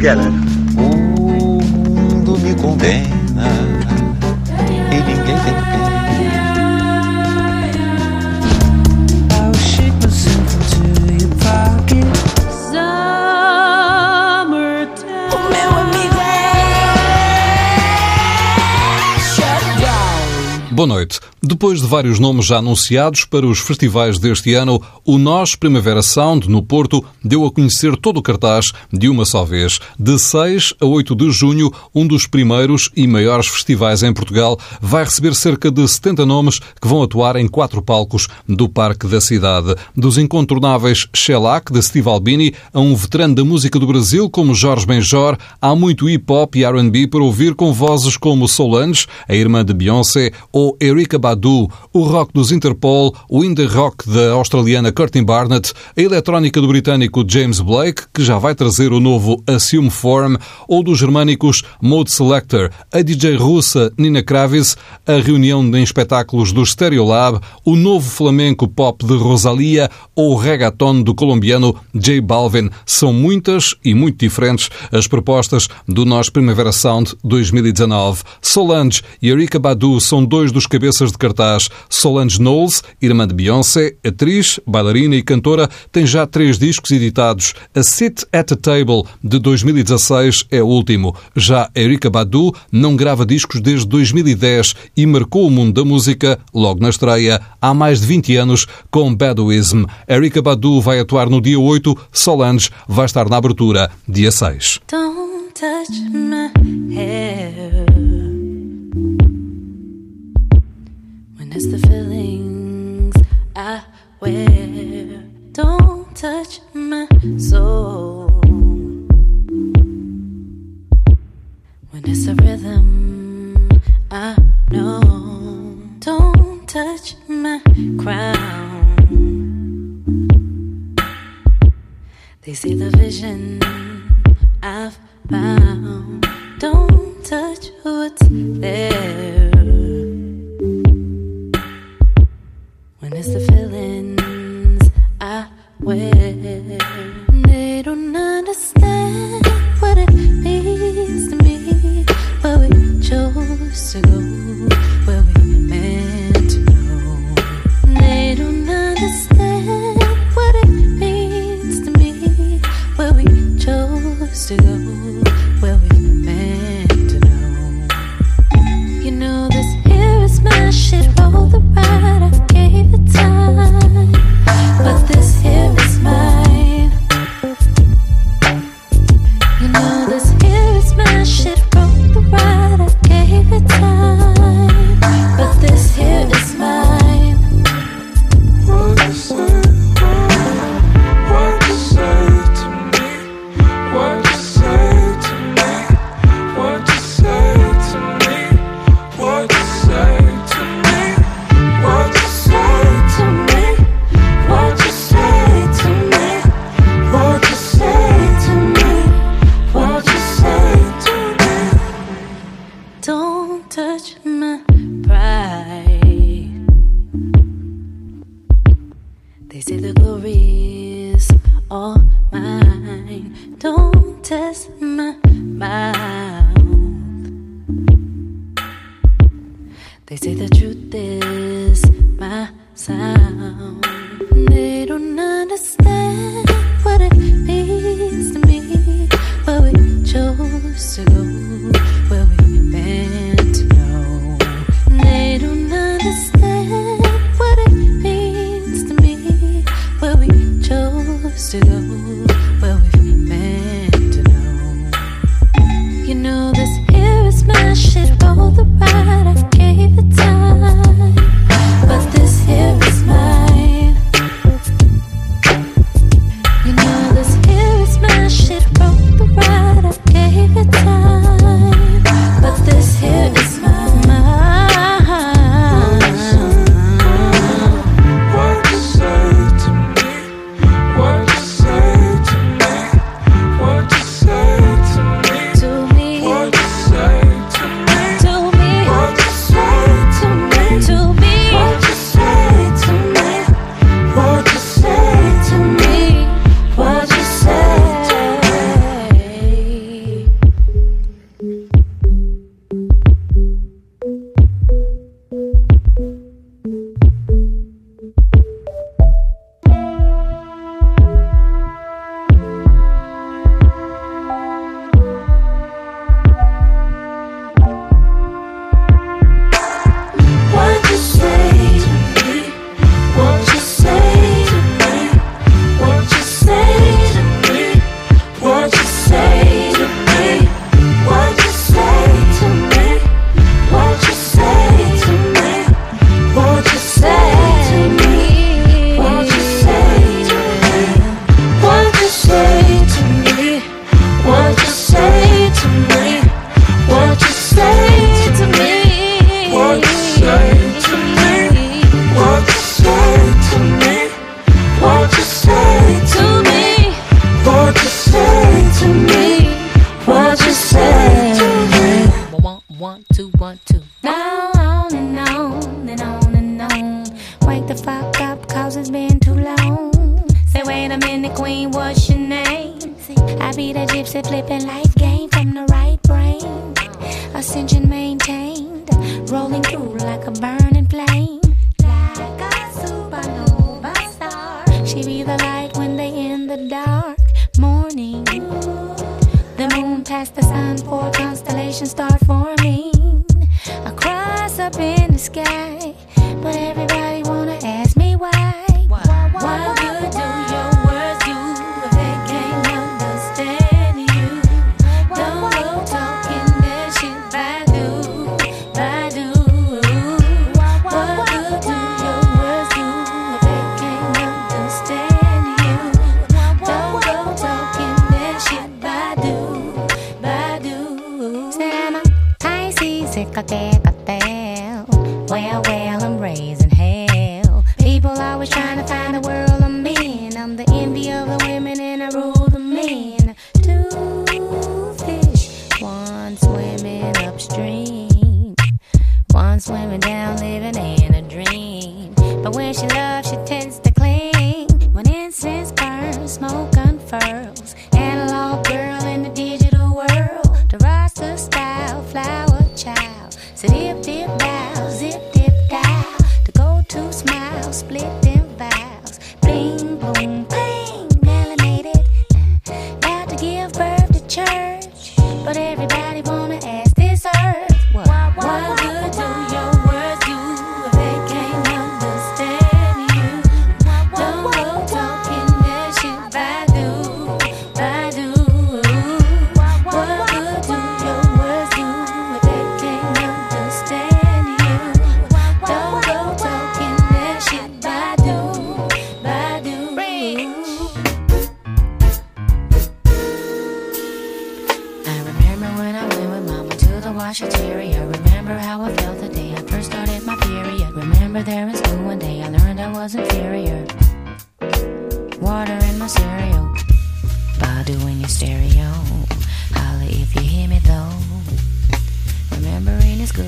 Keller. Né? O mundo me condena e ninguém tem pena. Boa noite. Depois de vários nomes já anunciados para os festivais deste ano, o Nós Primavera Sound, no Porto, deu a conhecer todo o cartaz de uma só vez. De 6 a 8 de junho, um dos primeiros e maiores festivais em Portugal vai receber cerca de 70 nomes que vão atuar em quatro palcos do Parque da Cidade. Dos incontornáveis Shellac, de Steve Albini, a um veterano da música do Brasil como Jorge Benjor, há muito hip-hop e R&B para ouvir com vozes como Solange, a irmã de Beyoncé, ou Erika Badu, o rock dos Interpol, o indie rock da australiana Curtin Barnett, a eletrónica do britânico James Blake, que já vai trazer o novo Assume Form, ou dos germânicos Mode Selector, a DJ russa Nina Kravis, a reunião em espetáculos do Stereolab, o novo flamenco pop de Rosalia ou o reggaeton do colombiano J Balvin. São muitas e muito diferentes as propostas do Nós Primavera Sound 2019. Solange e Erika Badu são dois dos cabeças de cartaz. Solange Knowles, irmã de Beyoncé, atriz, bailarina e cantora, tem já três discos editados. A Sit at a Table, de 2016, é o último. Já Erika Badu não grava discos desde 2010 e marcou o mundo da música logo na estreia, há mais de 20 anos, com Baduism. Erika Badu vai atuar no dia 8, Solange vai estar na abertura, dia 6. Don't touch my hair. It's the feelings I wear. Don't touch my soul. When it's a rhythm I know. Don't touch my crown. They see the vision from the envy.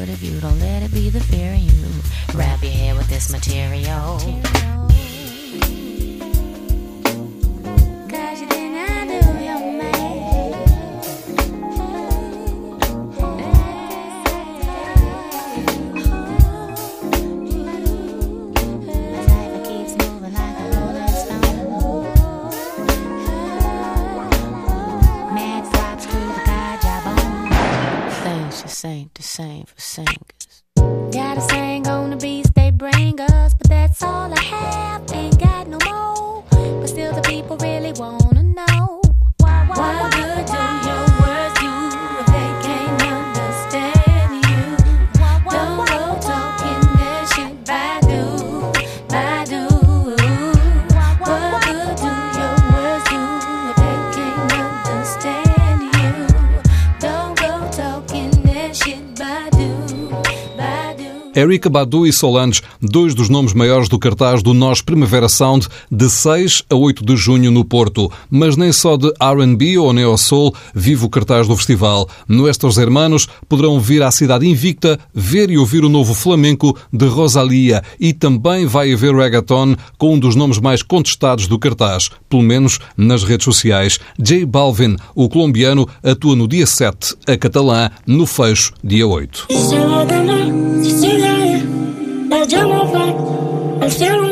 good if you don't let it be the fear in you. Wrap your head with this material. material. Eric Badu e Solange, dois dos nomes maiores do cartaz do Nós Primavera Sound, de 6 a 8 de junho no Porto. Mas nem só de R&B ou Neo Soul vive o cartaz do festival. Nuestros Hermanos poderão vir à cidade invicta ver e ouvir o novo flamenco de Rosalia e também vai haver reggaeton com um dos nomes mais contestados do cartaz, pelo menos nas redes sociais. J Balvin, o colombiano, atua no dia 7, a catalã no fecho dia 8. a drum roll flat, a sound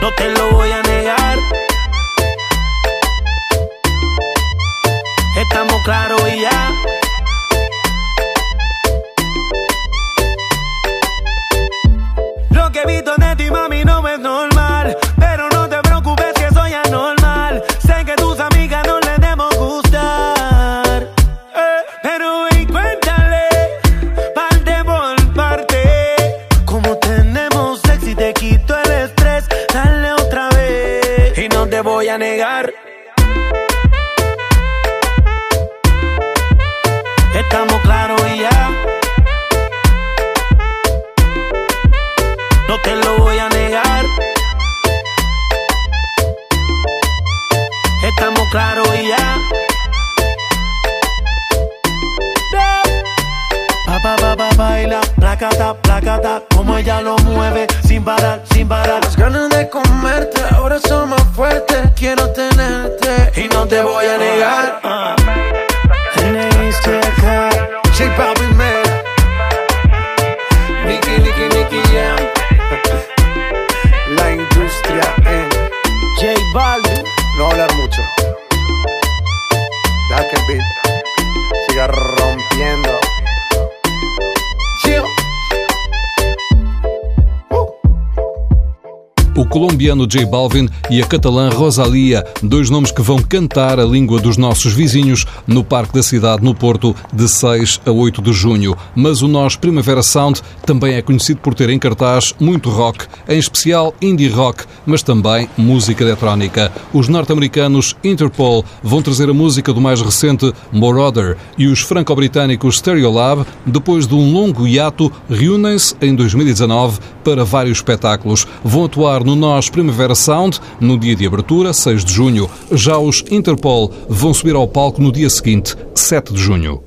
No te lo voy a negar. Estamos claros y ya. Lo que he visto de ti, mami, no es normal. Pero no Estamos claros y ya. No te lo voy a negar. Estamos claros y ya. Pa, pa, pa, pa, baila, placata, placata, como ella lo mueve, sin parar, sin te voy a negar. Colombiano J Balvin e a catalã Rosalia, dois nomes que vão cantar a língua dos nossos vizinhos no Parque da Cidade, no Porto, de 6 a 8 de junho. Mas o Nós Primavera Sound também é conhecido por ter em cartaz muito rock, em especial indie rock, mas também música eletrónica. Os norte-americanos Interpol vão trazer a música do mais recente Moroder e os franco-britânicos Stereolab, depois de um longo hiato, reúnem-se em 2019 para vários espetáculos. Vão atuar no Nós Primavera Sound no dia de abertura, 6 de junho. Já os Interpol vão subir ao palco no dia seguinte, 7 de junho.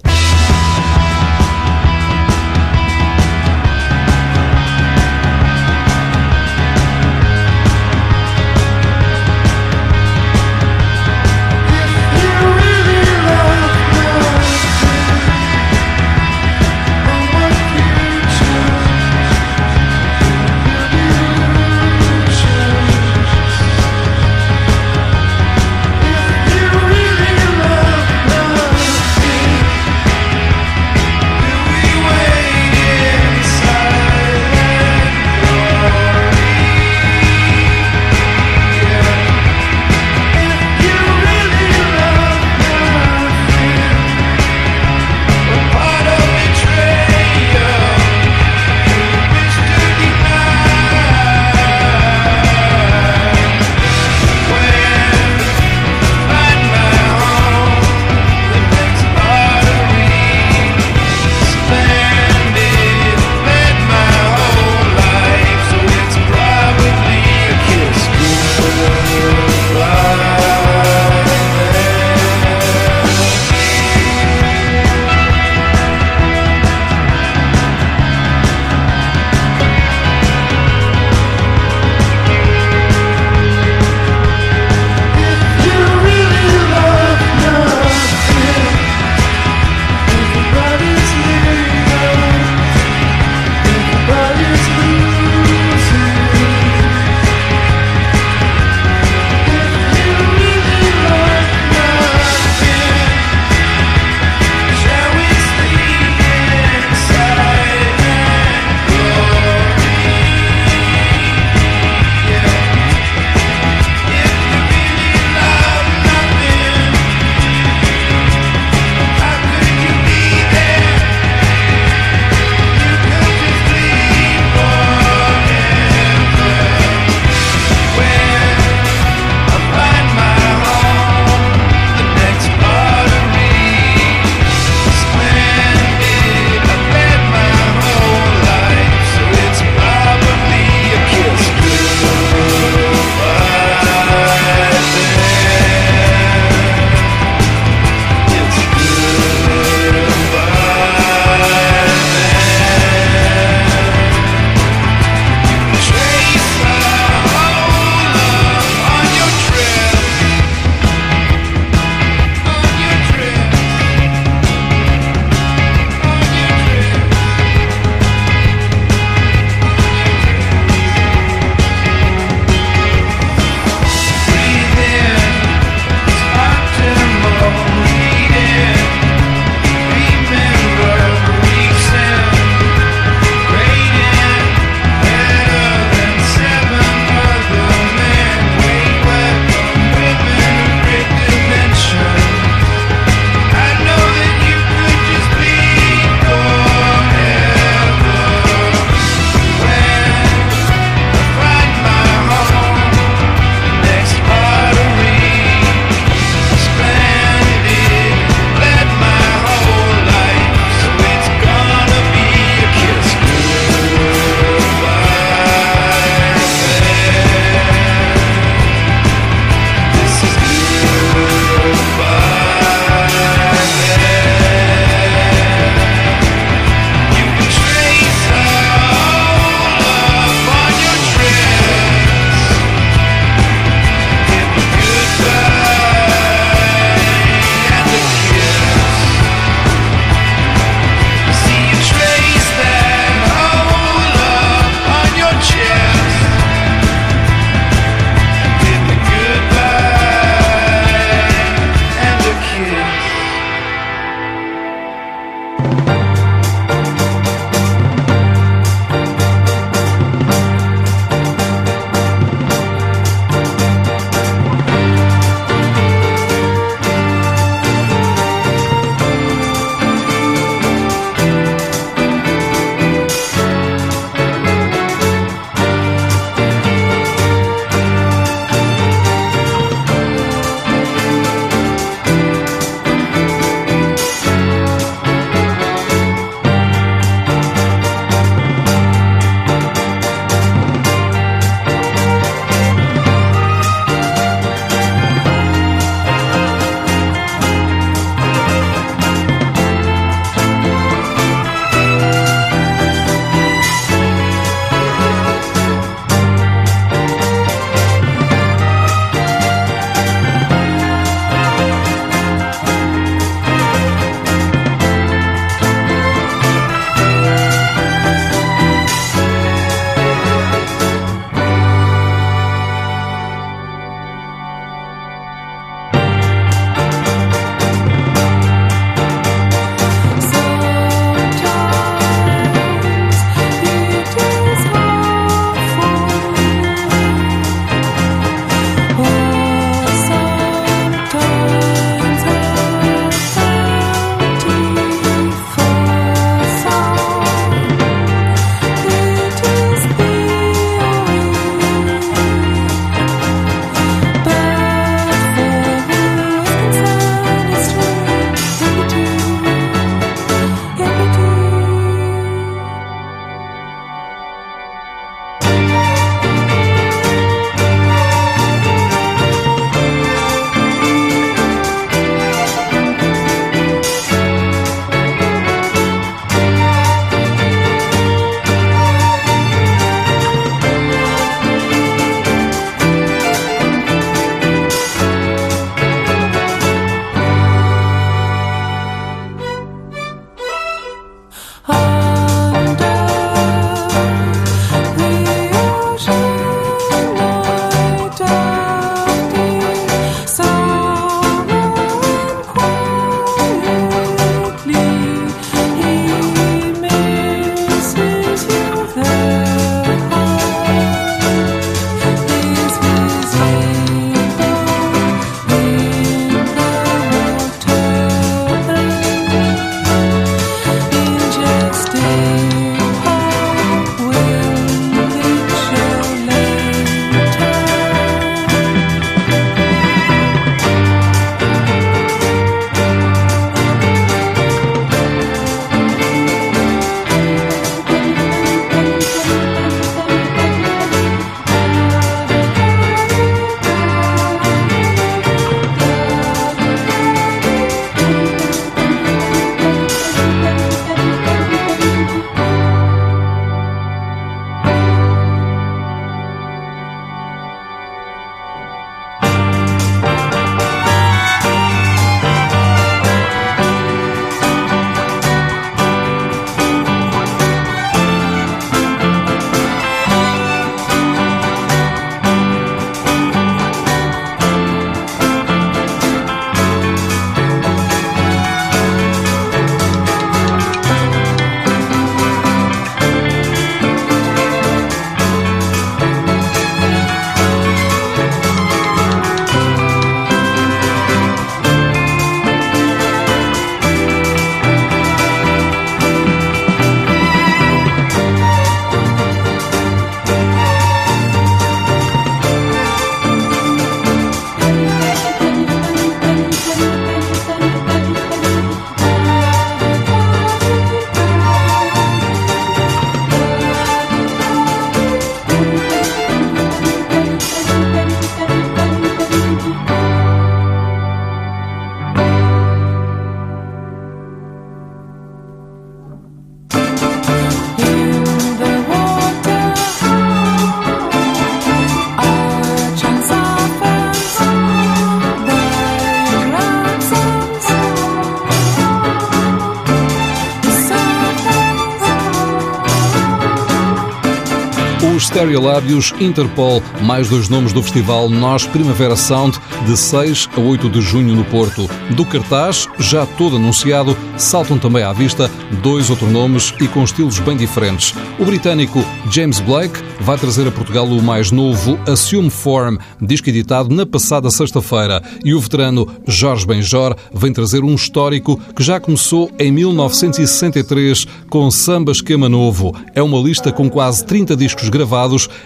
Os Stereolábios Interpol, mais dois nomes do festival Nós Primavera Sound, de 6 a 8 de junho no Porto. Do cartaz, já todo anunciado, saltam também à vista dois outros nomes e com estilos bem diferentes. O britânico James Blake vai trazer a Portugal o mais novo Assume Form, disco editado na passada sexta-feira, e o veterano Jorge Benjor vem trazer um histórico que já começou em 1963 com Samba Esquema Novo. É uma lista com quase 30 discos gravados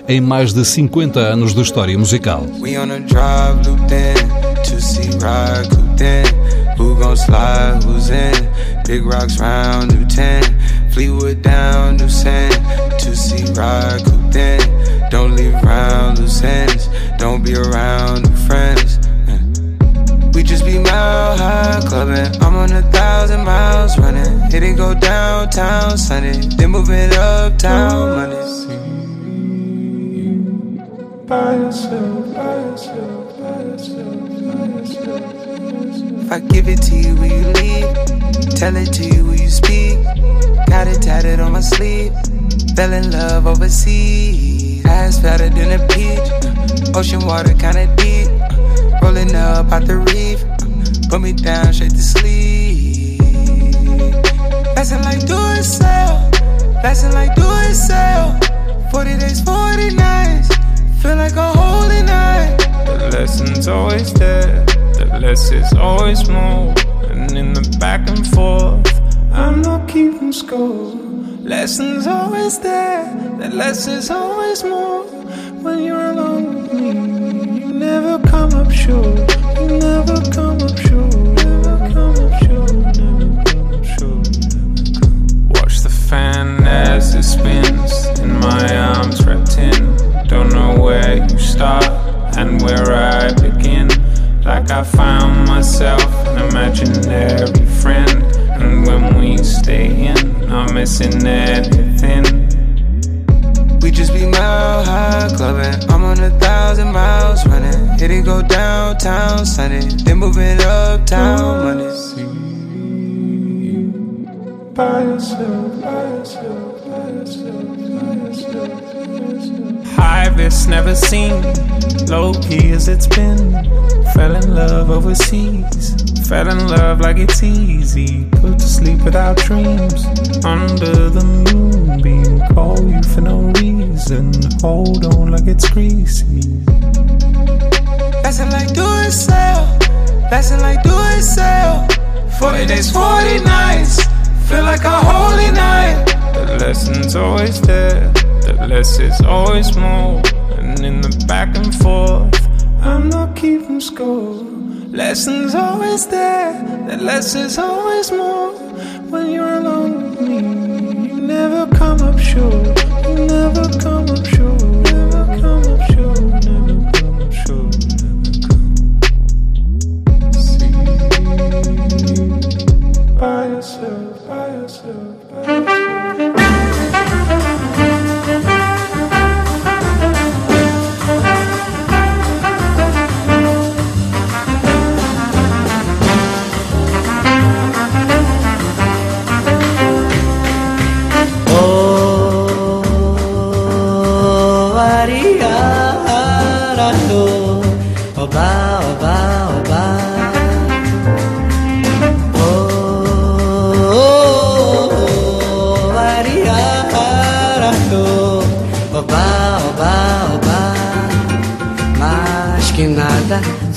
em mais de 50 anos de história musical. We on a drive two seat ride cooped in. Who gon' slide? Who's in? Big rocks round, new 10. Fleetwood down, new sand. Two seat ride cooped in. Don't leave around loose ends. Don't be around new friends. Yeah. We just be mile high clubbing. I'm on a thousand miles running. It go downtown Sunday, then move it uptown Monday. If I give it to you, will you leave? Tell it to you, will you speak? Got it tatted on my sleeve. Fell in love overseas. Eyes fatter than a peach. Ocean water kinda deep. Rolling up out the reef. Put me down straight to sleep. Lesson like do it sell. Lesson like do it sell. 40 days, 40 nights. Feel like a holy night. The lesson's always there, the less is always more. And in the back and forth, I'm not keeping score. Lessons always there, the less is always more. When you're alone with me, you never come up short. You never come up short. Start and where I begin. Like I found myself an imaginary friend. And when we stay in, I'm missing anything. We just be mile high clubbing. I'm on a thousand miles running. Hit it go downtown Sunday, then moving uptown Monday. By yourself, by yourself, by yourself, risk never seen, low key as it's been. Fell in love overseas, fell in love like it's easy. Put to sleep without dreams, under the moonbeam. Call you for no reason, hold on like it's greasy. Lesson like do it sell. Lesson like do it sell. 40 days, 40 nights. Feel like a holy night. Lesson's always there, the less is always more. And in the back and forth, I'm not keeping score. Lessons always there, the less is always more. When you're alone with me, you never come up short. You never come up short. Never come up short. Never come up short. See, by yourself, by yourself,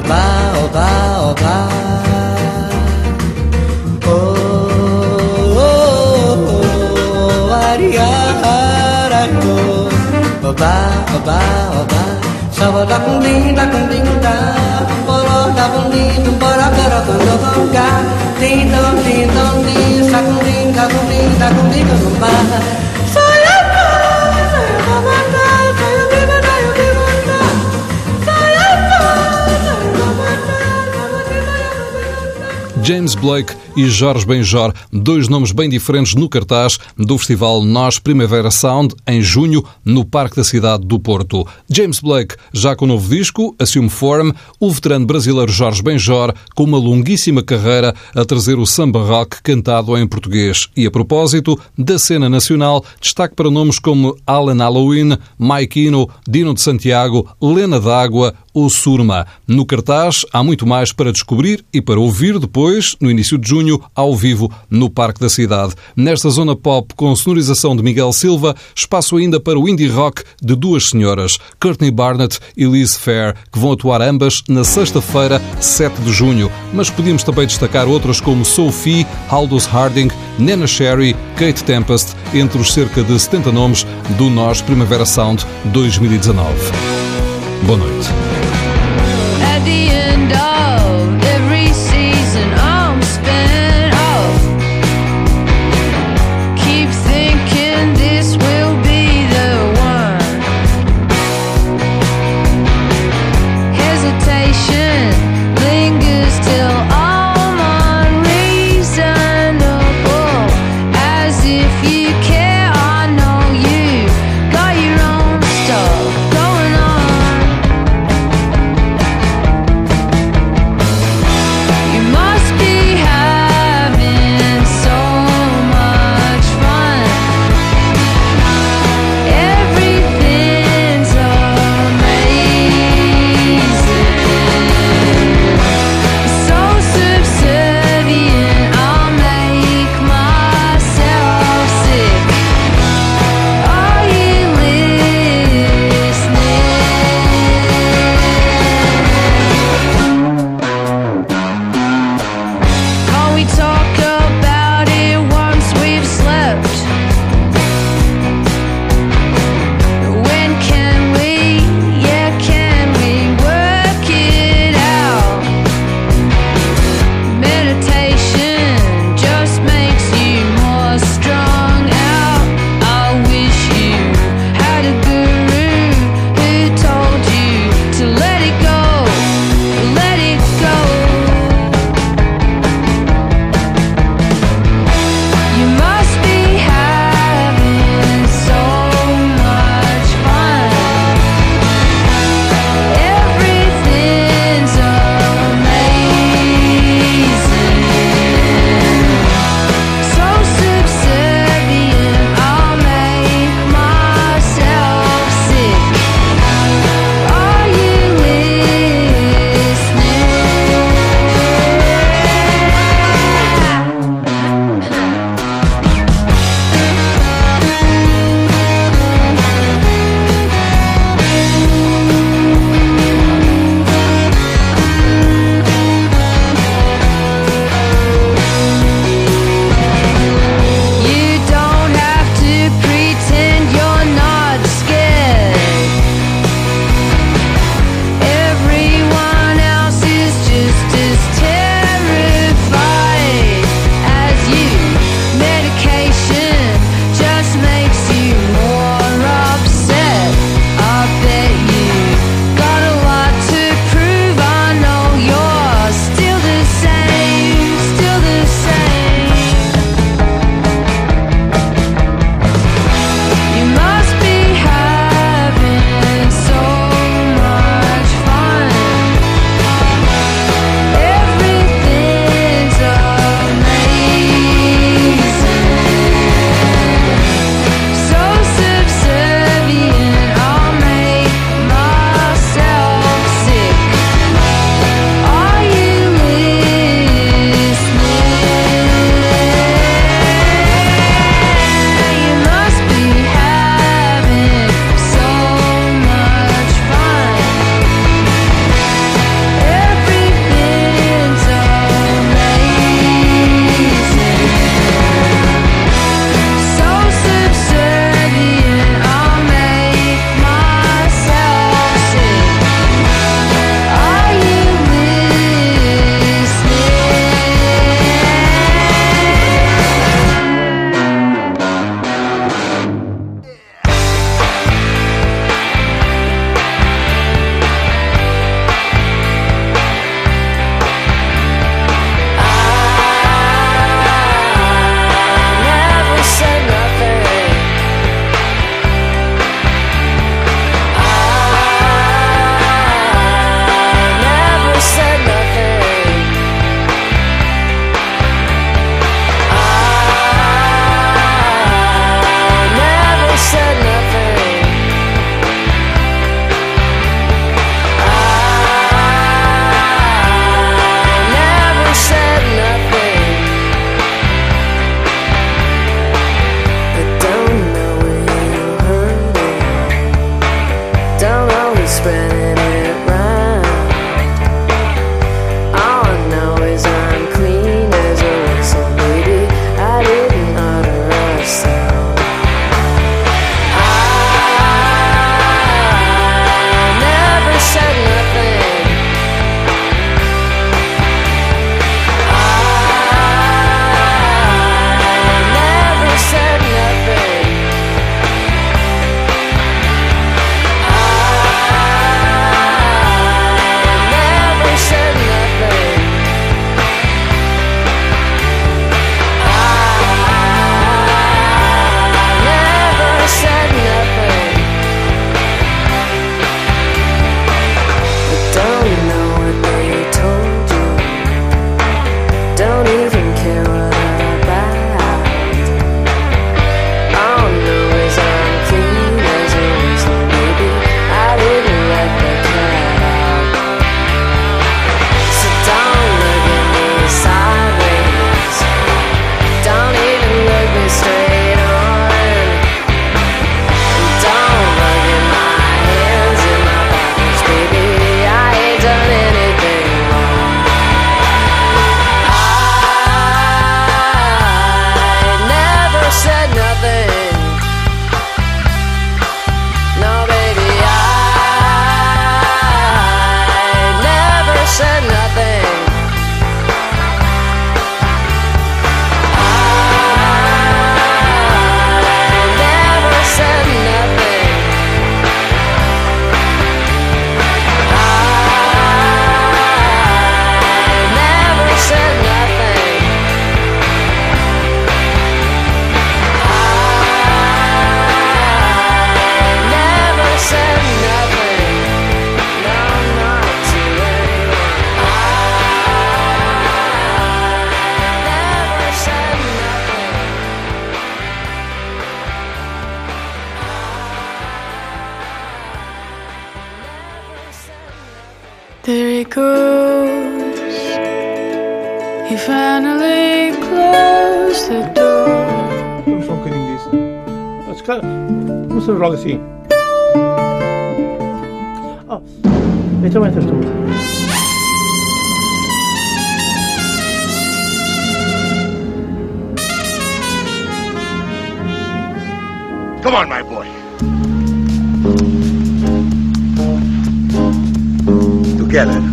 oba, oba, oba. Oh, oh, oh, oh ariarako. Oba, oba, oba. Sawa da kung ding, da kung ding da. Poro da kung ding, tumpara pero kung do kung ka. Ding dong, ding dong, ding. Sa kung ding, da kung ding, da kung ding, kung ba. James Blake e Jorge Benjor, dois nomes bem diferentes no cartaz do festival Nós Primavera Sound, em junho, no Parque da Cidade do Porto. James Blake, já com o novo disco, Assume Form, o veterano brasileiro Jorge Benjor, com uma longuíssima carreira a trazer o samba rock cantado em português. E a propósito da cena nacional, destaque para nomes como Alan Halloween, Mike Ino, Dino de Santiago, Lena D'Água, ou Surma. No cartaz há muito mais para descobrir e para ouvir depois, no início de junho, ao vivo, no Parque da Cidade. Nesta zona pop com sonorização de Miguel Silva, espaço ainda para o indie rock de duas senhoras, Courtney Barnett e Liz Fair, que vão atuar ambas na sexta-feira, 7 de junho. Mas podíamos também destacar outras como Sophie, Aldous Harding, Nena Sherry, Kate Tempest, entre os cerca de 70 nomes do Nós Primavera Sound 2019. Boa noite. así. Oh, esto va a ser tú. Come on, my boy. Together.